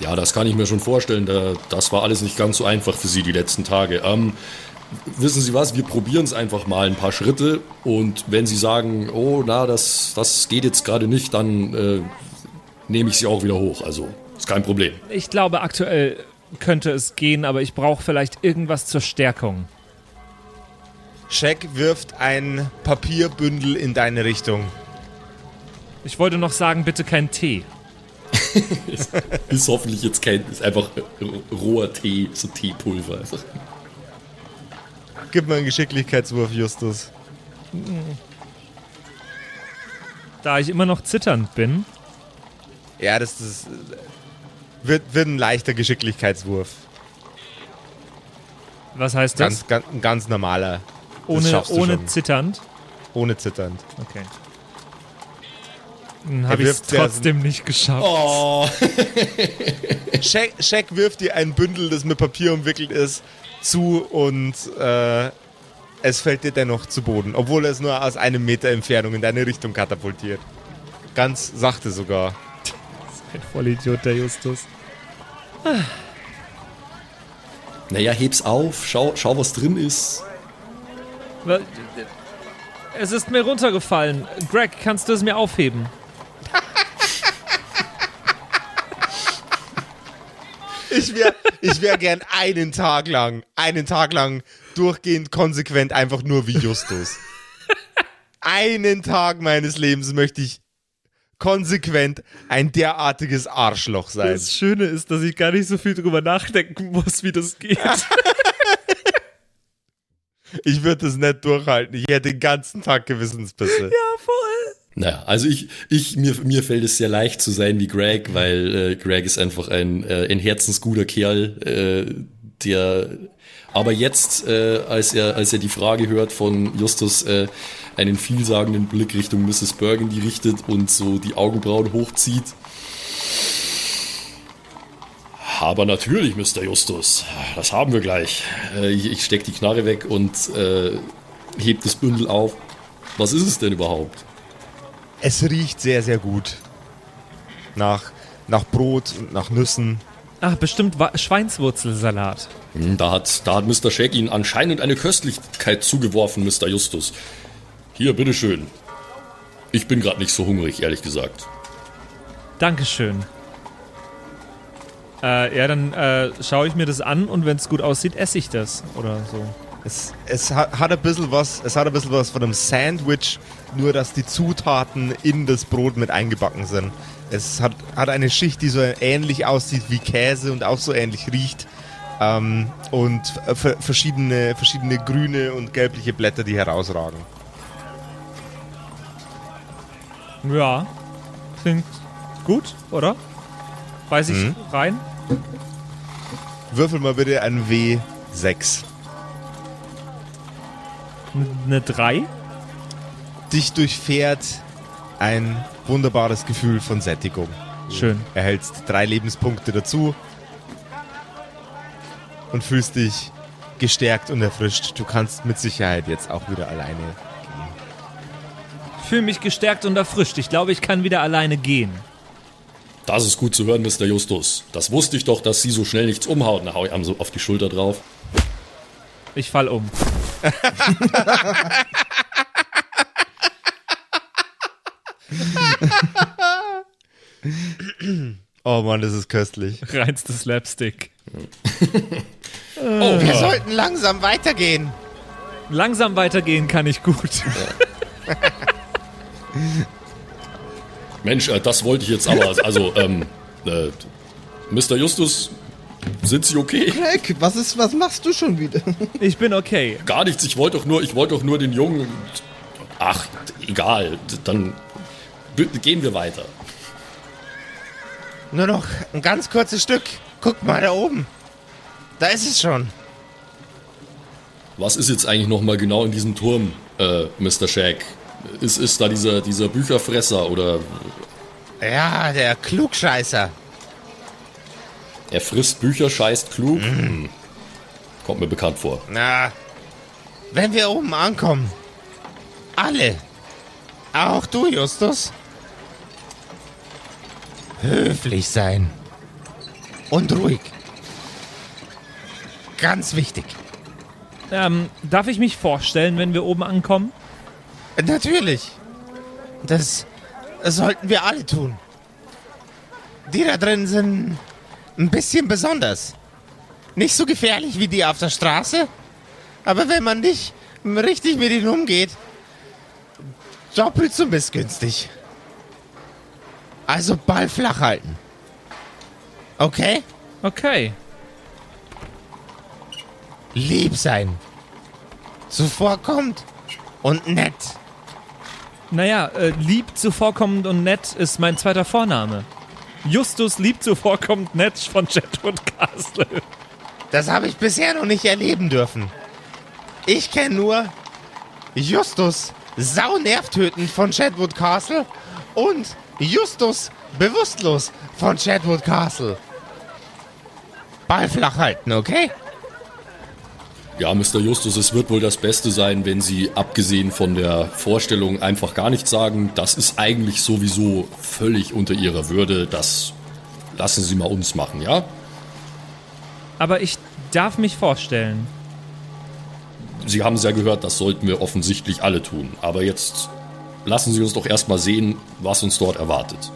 C: Ja, das kann ich mir schon vorstellen. Da, das war alles nicht ganz so einfach für Sie die letzten Tage. Ähm, wissen Sie was? Wir probieren es einfach mal ein paar Schritte. Und wenn Sie sagen, oh, na, das, das geht jetzt gerade nicht, dann äh, nehme ich Sie auch wieder hoch. Also ist kein Problem.
B: Ich glaube, aktuell könnte es gehen, aber ich brauche vielleicht irgendwas zur Stärkung.
A: Shaq wirft ein Papierbündel in deine Richtung.
B: Ich wollte noch sagen, bitte kein Tee.
C: Ist hoffentlich jetzt kein, ist einfach roher Tee, so Teepulver.
A: Gib mir einen Geschicklichkeitswurf, Justus.
B: Da ich immer noch zitternd bin,
A: Ja, das ist. Wird, wird ein leichter Geschicklichkeitswurf.
B: was heißt das?
A: Ganz, ganz, ein ganz normaler.
B: Ohne ohne zitternd?
A: Ohne zitternd.
B: Okay. Dann habe ich es trotzdem nicht geschafft.
C: Oh,
A: Shaq, Shaq wirft dir ein Bündel, das mit Papier umwickelt ist, zu und äh, es fällt dir dennoch zu Boden, obwohl er es nur aus einem Meter Entfernung in deine Richtung katapultiert. Ganz sachte sogar.
B: Ein Vollidiot, der Justus.
C: naja, heb's auf, schau, schau, was drin ist.
B: Es ist mir runtergefallen. Greg, kannst du es mir aufheben?
A: Ich wäre ich wär gern einen Tag lang, einen Tag lang durchgehend konsequent einfach nur wie Justus. einen Tag meines Lebens möchte ich konsequent ein derartiges Arschloch sein.
B: Das Schöne ist, dass ich gar nicht so viel drüber nachdenken muss, wie das geht.
A: Ich würde das nicht durchhalten. Ich hätte den ganzen Tag Gewissensbisse.
B: ja, voll.
C: Naja, also ich, ich mir, mir fällt es sehr leicht zu sein wie Greg, weil äh, Greg ist einfach ein, äh, ein herzensguter Kerl, äh, der aber jetzt, äh, als er als er die Frage hört von Justus, äh, einen vielsagenden Blick Richtung Mrs. Burgundy richtet und so die Augenbrauen hochzieht. Aber natürlich, Mr. Justus, das haben wir gleich. Äh, ich, ich steck die Knarre weg und äh, heb das Bündel auf. Was ist es denn überhaupt?
A: Es riecht sehr, sehr gut. Nach, nach Brot und nach Nüssen.
B: Ach, bestimmt Wa- Schweinswurzelsalat.
C: Hm, Da hat, da hat Mr. Shaq Ihnen anscheinend eine Köstlichkeit zugeworfen, Mr. Justus. Hier, bitteschön. Ich bin gerade nicht so hungrig, ehrlich gesagt.
B: Dankeschön. Äh, ja, dann äh, schaue ich mir das an und wenn es gut aussieht, esse ich das oder so.
A: Es, es hat, ein bisschen was, es hat ein bisschen was von einem Sandwich, nur dass die Zutaten in das Brot mit eingebacken sind. Es hat, hat eine Schicht, die so ähnlich aussieht wie Käse und auch so ähnlich riecht. Ähm, und verschiedene, verschiedene grüne und gelbliche Blätter, die herausragen.
B: Ja, klingt gut, oder? Weiß ich
A: Mhm.
B: rein?
A: Würfel mal bitte ein W6.
B: Eine 3?
A: Dich durchfährt ein wunderbares Gefühl von Sättigung.
B: Schön.
A: erhältst drei Lebenspunkte dazu und fühlst dich gestärkt und erfrischt. Du kannst mit Sicherheit jetzt auch wieder alleine gehen.
B: Fühle mich gestärkt und erfrischt. Ich glaube, ich kann wieder alleine gehen.
C: Das ist gut zu hören, Mr. Justus. Das wusste ich doch, dass Sie so schnell nichts umhauen. Da hau ich einem so auf die Schulter drauf.
B: Ich fall um.
A: Oh Mann, das ist köstlich.
B: Reinstes Slapstick.
G: Wir sollten langsam weitergehen.
B: Langsam weitergehen kann ich gut.
C: Mensch, äh, das wollte ich jetzt aber. Also, ähm, äh, Mr. Justus, sind Sie okay?
E: Greg, was ist, was machst du schon wieder?
B: Ich bin okay.
C: Gar nichts. Ich wollte doch nur, ich wollte doch nur den Jungen. Ach, egal. Dann gehen wir weiter.
G: Nur noch ein ganz kurzes Stück. Guck mal da oben. Da ist es schon.
C: Was ist jetzt eigentlich noch mal genau in diesem Turm, äh, Mr. Shaq? Ist, ist da dieser, dieser Bücherfresser oder
G: Ja, der Klugscheißer.
C: Er frisst Bücher, scheißt klug? Hm. Kommt mir bekannt vor.
G: Na, wenn wir oben ankommen. Alle. Auch du, Justus. Höflich sein. Und ruhig. Ganz wichtig.
B: Ähm, darf ich mich vorstellen, wenn wir oben ankommen?
G: Natürlich. Das sollten wir alle tun. Die da drin sind ein bisschen besonders.
H: nicht so gefährlich wie die auf der Straße. Aber wenn man nicht richtig mit ihnen umgeht, doppelt so missgünstig. Also Ball flach halten. Okay?
B: Okay.
H: Lieb sein. Zuvorkommt und nett.
B: Naja, äh, lieb, zuvorkommend und nett ist mein zweiter Vorname. Justus lieb, zuvorkommend nett von Jetwood Castle.
H: Das habe ich bisher noch nicht erleben dürfen. Ich kenne nur Justus sau nervtötend von Chadwood Castle und Justus bewusstlos von Chadwood Castle. Ball flach halten, okay?
C: Ja, Mr. Justus, es wird wohl das Beste sein, wenn Sie, abgesehen von der Vorstellung, einfach gar nichts sagen. Das ist eigentlich sowieso völlig unter Ihrer Würde. Das lassen Sie mal uns machen, ja?
B: Aber ich darf mich vorstellen.
C: Sie haben es ja gehört, das sollten wir offensichtlich alle tun. Aber jetzt lassen Sie uns doch erstmal sehen, was uns dort erwartet.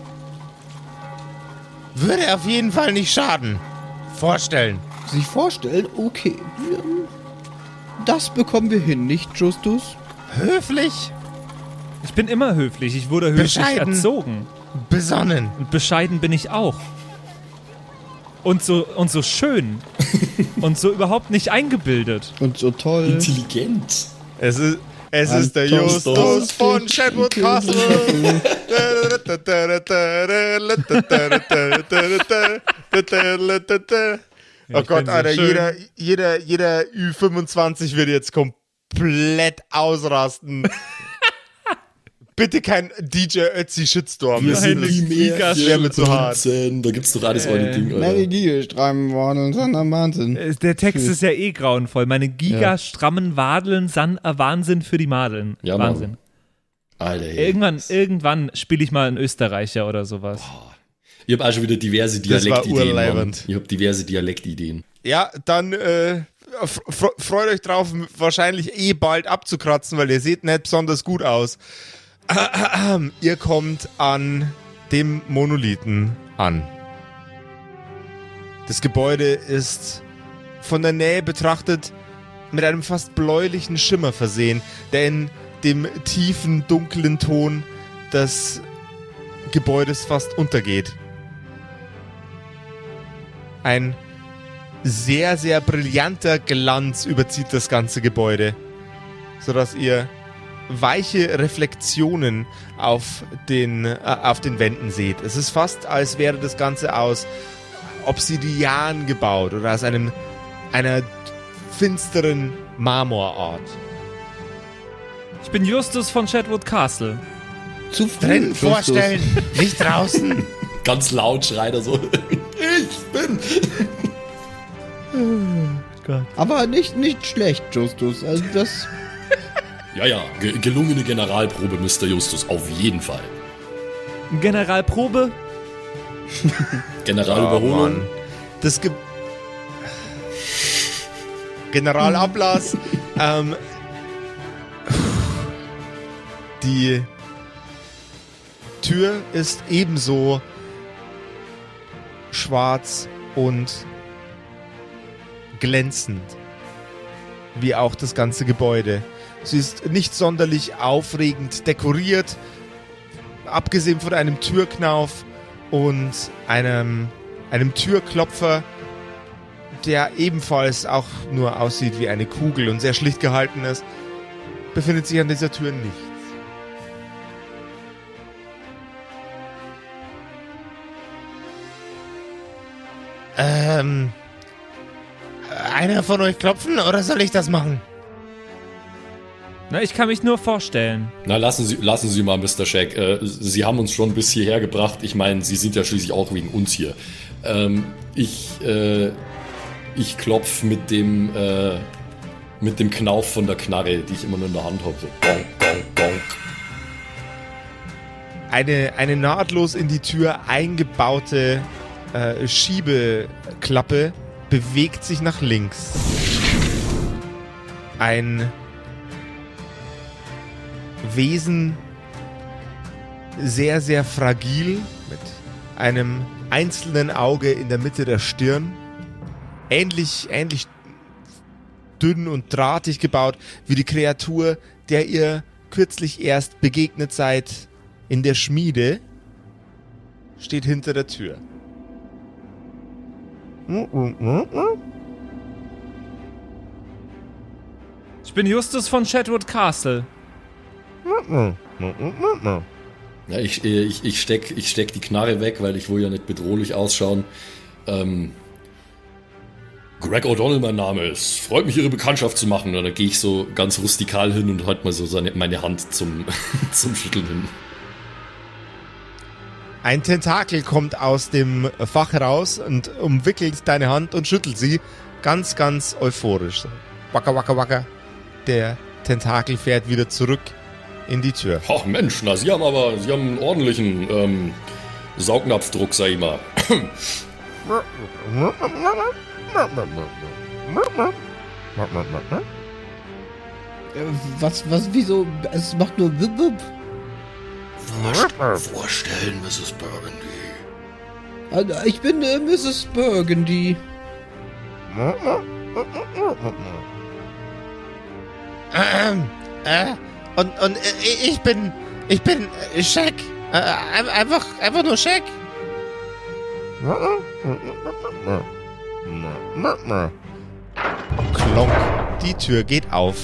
H: Würde auf jeden Fall nicht schaden. Vorstellen.
E: Sich vorstellen, okay. Das bekommen wir hin, nicht Justus?
H: Höflich,
B: Ich bin immer höflich. Ich wurde höflich
H: Bescheiden.
B: erzogen.
H: besonnen.
B: Und bescheiden bin ich auch. Und so, und so schön. und so überhaupt nicht eingebildet.
E: Und so toll.
C: Intelligent.
A: Es ist, es
E: Anton
A: ist der Justus von Chadwood Castle. Oh
B: ich
A: Gott,
B: bin so
A: Alter,
B: schön.
A: jeder, jeder, jeder Ü25 wird jetzt komplett ausrasten. Bitte kein DJ Ötzi Shitstorm.
C: Wir
A: Das
C: sind
A: ist-
C: die
A: wär mir zu hart.
C: Da gibt's doch alles äh, Ding,
E: Meine
C: Alter.
E: Gigelstreifen worden, sondern Wahnsinn.
B: Äh, Der Text ist ja eh grauenvoll. Meine gigastrammen Wadeln san Wahnsinn für die Madeln.
C: Ja, Mann.
B: Wahnsinn.
C: Alter, ey.
B: Irgendwann, irgendwann spiele ich mal einen Österreicher oder sowas.
C: Ich habe auch schon wieder diverse Dialektideen. Ich habe diverse Dialektideen.
A: Ja, dann äh, freut euch drauf, wahrscheinlich eh bald abzukratzen, weil ihr seht nicht besonders gut aus. Ihr kommt an dem Monolithen an. Das Gebäude ist von der Nähe betrachtet mit einem fast bläulichen Schimmer versehen, der in dem tiefen, dunklen Ton des Gebäudes fast untergeht. Ein sehr, sehr brillanter Glanz überzieht das ganze Gebäude, sodass ihr weiche Reflexionen auf den, äh, auf den Wänden seht. Es ist fast, als wäre das Ganze aus Obsidian gebaut oder aus einem, einer finsteren Marmorart.
B: Ich bin Justus von Chatwood Castle.
E: Zu früh,
H: Drin
E: Justus.
H: vorstellen, nicht draußen.
C: Ganz laut schreit er so. Ich bin.
E: Aber nicht, nicht schlecht, Justus. Also das.
C: Ja, ja, ge gelungene Generalprobe, Mr. Justus, auf jeden Fall.
B: Generalprobe.
C: Generalüberholung.
A: Mann. Das Ge Generalablass. ähm, die Tür ist ebenso schwarz und glänzend wie auch das ganze Gebäude. Sie ist nicht sonderlich aufregend dekoriert, abgesehen von einem Türknauf und einem, einem Türklopfer, der ebenfalls auch nur aussieht wie eine Kugel und sehr schlicht gehalten ist, befindet sich an dieser Tür nichts.
H: Ähm, einer von euch klopfen oder soll ich das machen?
B: Na, ich kann mich nur vorstellen.
C: Na, lassen Sie, lassen Sie mal, Mr. Shack. Äh, Sie haben uns schon bis hierher gebracht. Ich meine, Sie sind ja schließlich auch wegen uns hier. Ähm, ich, äh, ich klopf mit dem, äh, mit dem Knauf von der Knarre, die ich immer nur in der Hand habe. So, gonk, gonk, gonk.
A: Eine, eine nahtlos in die Tür eingebaute äh, Schiebeklappe bewegt sich nach links. Ein Wesen sehr, sehr fragil mit einem einzelnen Auge in der Mitte der Stirn ähnlich, ähnlich dünn und drahtig gebaut wie die Kreatur, der ihr kürzlich erst begegnet seid in der Schmiede, steht hinter der Tür.
B: Ich bin Justus von Chatwood Castle.
C: Ja, ich, äh, ich, ich, steck, ich steck die Knarre weg, weil ich will ja nicht bedrohlich ausschauen. Ähm, Greg O'Donnell, mein Name ist. Freut mich, Ihre Bekanntschaft zu machen. Und dann gehe ich so ganz rustikal hin und halte mal so seine, meine Hand zum, zum Schütteln hin.
A: Ein Tentakel kommt aus dem Fach heraus und umwickelt deine Hand und schüttelt sie ganz, ganz euphorisch. Wacker, wacker, wacker. Der Tentakel fährt wieder zurück in die Tür.
C: Ach Mensch, na, Sie haben aber, Sie haben einen ordentlichen ähm, Saugnapfdruck, sag ich mal.
E: Äh, was, was, wieso? Es macht nur Wip Wip.
C: Vorstellen, Mrs. Burgundy.
E: Also, Ich bin äh, Mrs. Burgundy.
I: Ähm, äh, und, und äh, ich bin, ich bin äh, Shaq. Äh, ein- einfach, einfach nur Shaq.
A: Klonk. Die Tür geht auf.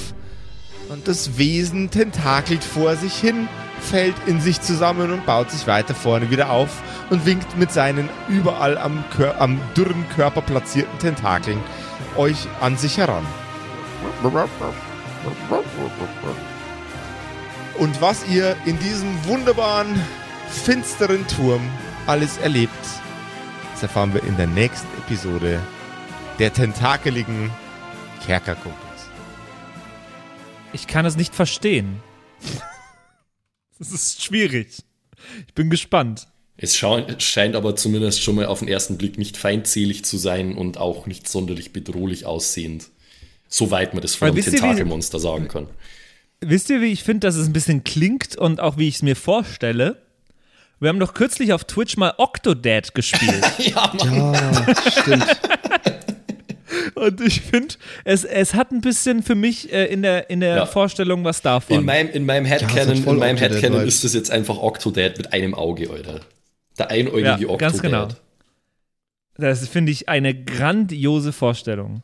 A: Und das Wesen tentakelt vor sich hin, fällt in sich zusammen und baut sich weiter vorne wieder auf und winkt mit seinen überall am, Kör am dürren Körper platzierten Tentakeln euch an sich heran. Und was ihr in diesem wunderbaren, finsteren Turm alles erlebt, das erfahren wir in der nächsten Episode der tentakeligen Kerkerkumpels.
B: Ich kann es nicht verstehen. Es ist schwierig. Ich bin gespannt.
C: Es scheint aber zumindest schon mal auf den ersten Blick nicht feindselig zu sein und auch nicht sonderlich bedrohlich aussehend. Soweit man das von
B: Aber
C: einem
B: wisst ihr, wie-
C: Tentakelmonster sagen kann.
B: Wisst ihr, wie ich finde, dass es ein bisschen klingt und auch wie ich es mir vorstelle? Wir haben doch kürzlich auf Twitch mal Octodad gespielt.
C: ja, Mann.
E: Ah, stimmt.
B: Und ich finde, es, es hat ein bisschen für mich äh, in der, in der
C: Ja.
B: Vorstellung was davon.
C: In meinem, in meinem
E: es
C: Headcanon,
E: voll
C: in meinem Headcanon ist das jetzt einfach Octodad mit einem Auge, Alter. Der einäugige
B: Ja,
C: Octodad.
B: ganz genau. das finde ich eine grandiose Vorstellung.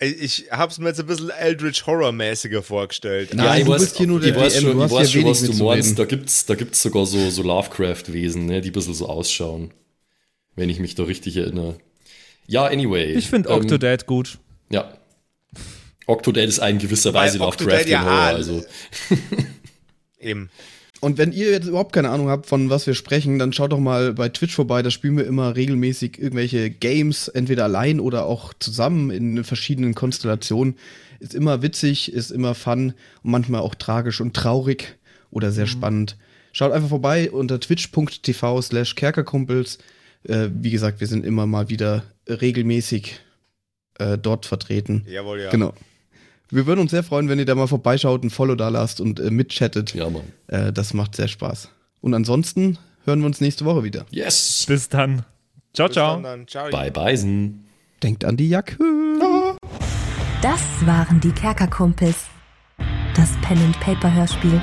A: Ich hab's mir jetzt ein bisschen Eldritch Horror-mäßiger vorgestellt.
E: Nein,
C: ja, ich
E: du
C: weiß,
E: bist hier nur
C: ich
E: der DM,
C: schon,
E: du hast
C: weiß
E: hier
C: schon was
E: wenig
C: du meinst. Da gibt's, da gibt's sogar so, so Lovecraft-Wesen, ne, die ein bisschen so ausschauen. Wenn ich mich da richtig erinnere. Ja, anyway.
B: Ich finde
C: ähm,
B: Octodad gut.
C: Ja. Octodad ist ein gewisser Weise
A: Octodad
C: Lovecraft
A: ja
C: Horror, also.
A: Eben.
E: Und wenn ihr jetzt überhaupt keine Ahnung habt, von was wir sprechen, dann schaut doch mal bei Twitch vorbei. Da spielen wir immer regelmäßig irgendwelche Games, entweder allein oder auch zusammen in verschiedenen Konstellationen. Ist immer witzig, ist immer fun und manchmal auch tragisch und traurig oder sehr spannend. Schaut einfach vorbei unter twitch.tv slash kerkerkumpels. Äh, wie gesagt, wir sind immer mal wieder regelmäßig äh, dort vertreten.
A: Jawohl, ja.
E: Genau. Wir würden uns sehr freuen, wenn ihr da mal vorbeischaut, ein Follow da lasst und äh, mitchattet.
C: Ja, Mann.
E: Äh, das macht sehr Spaß. Und ansonsten hören wir uns nächste Woche wieder.
C: Yes.
B: Bis dann. Ciao,
A: Bis
B: ciao.
A: dann, dann. Ciao.
C: Bye, Beisen.
E: Denkt an die Jacke.
D: Das waren die Kerkerkumpels. Das Pen and Paper Hörspiel.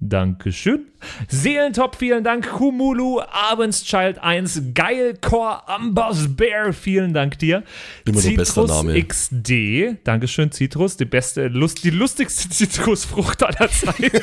B: Dankeschön. Seelentop, vielen Dank. Kumulu, Abendschild 1, Geilcore, Amboss Bear, vielen Dank dir.
C: Immer noch bester
B: Citrus
C: Name.
B: XD, Dankeschön, Citrus, die beste, Lust, die lustigste Zitrusfrucht aller Zeiten.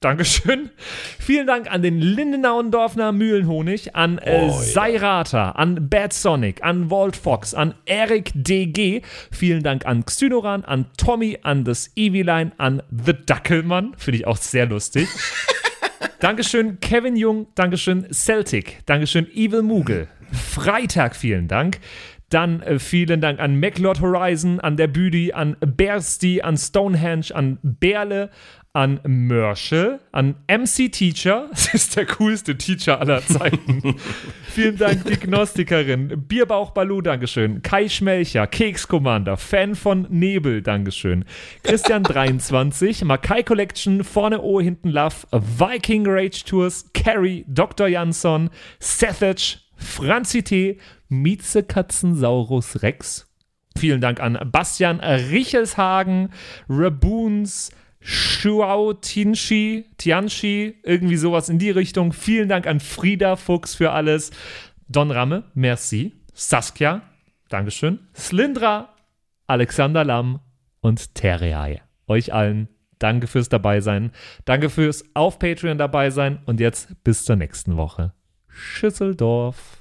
B: Dankeschön. Vielen Dank an den Lindenauendorfner Mühlenhonig, an äh,
C: Oh.
B: Seirata, an Bad Sonic, an Walt Fox, an Eric DG. Vielen Dank an Xynoran, an Tommy, an das Eviline, an The Dackelmann. Finde ich auch sehr lustig. Dankeschön, Kevin Jung. Dankeschön, Celtic. Dankeschön, Evil Moogle. Freitag, vielen Dank. Dann äh, vielen Dank an MacLord Horizon, an der Büdi, an Bersty, an Stonehenge, an Berle, an Mörschel, an MC Teacher. Das ist der coolste Teacher aller Zeiten. vielen Dank, die Gnostikerin. Bierbauch Balu, Dankeschön. Kai Schmelcher, Keks Commander, Fan von Nebel, Dankeschön. Christian 23, Makai Collection, vorne O, hinten Love, Viking Rage Tours, Carrie, Dr. Jansson, Sethage, Franzi T., Mieze Rex. Vielen Dank an Bastian Richelshagen, Raboons, Shuao Tianchi, Tianchi, irgendwie sowas in die Richtung. Vielen Dank an Frieda Fuchs für alles. Don Ramme, merci. Saskia, Dankeschön. Slindra, Alexander Lamm und Terreai. Euch allen danke fürs Dabeisein. Danke fürs auf Patreon dabei sein. Und jetzt bis zur nächsten Woche. Schüsseldorf.